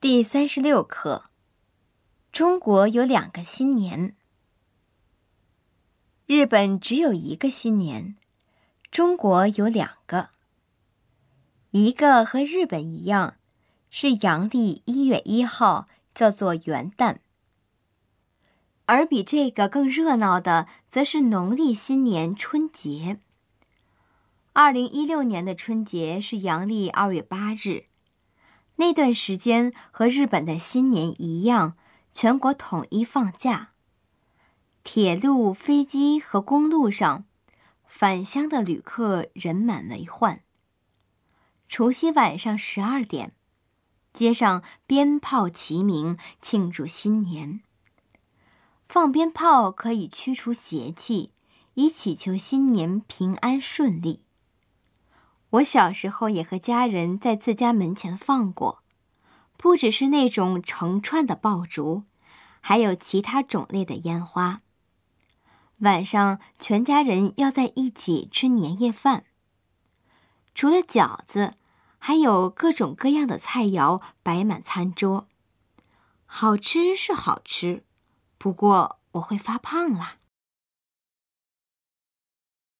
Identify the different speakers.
Speaker 1: 第三十六课：中国有两个新年，日本只有一个新年，中国有两个。一个和日本一样，是阳历一月一号，叫做元旦；而比这个更热闹的，则是农历新年春节。二零一六年的春节是阳历二月八日。那段时间和日本的新年一样，全国统一放假。铁路、飞机和公路上，返乡的旅客人满为患。除夕晚上十二点，街上鞭炮齐鸣，庆祝新年。放鞭炮可以驱除邪气，以祈求新年平安顺利。我小时候也和家人在自家门前放过，不只是那种成串的爆竹，还有其他种类的烟花。晚上全家人要在一起吃年夜饭，除了饺子，还有各种各样的菜肴摆满餐桌。好吃是好吃，不过我会发胖啦。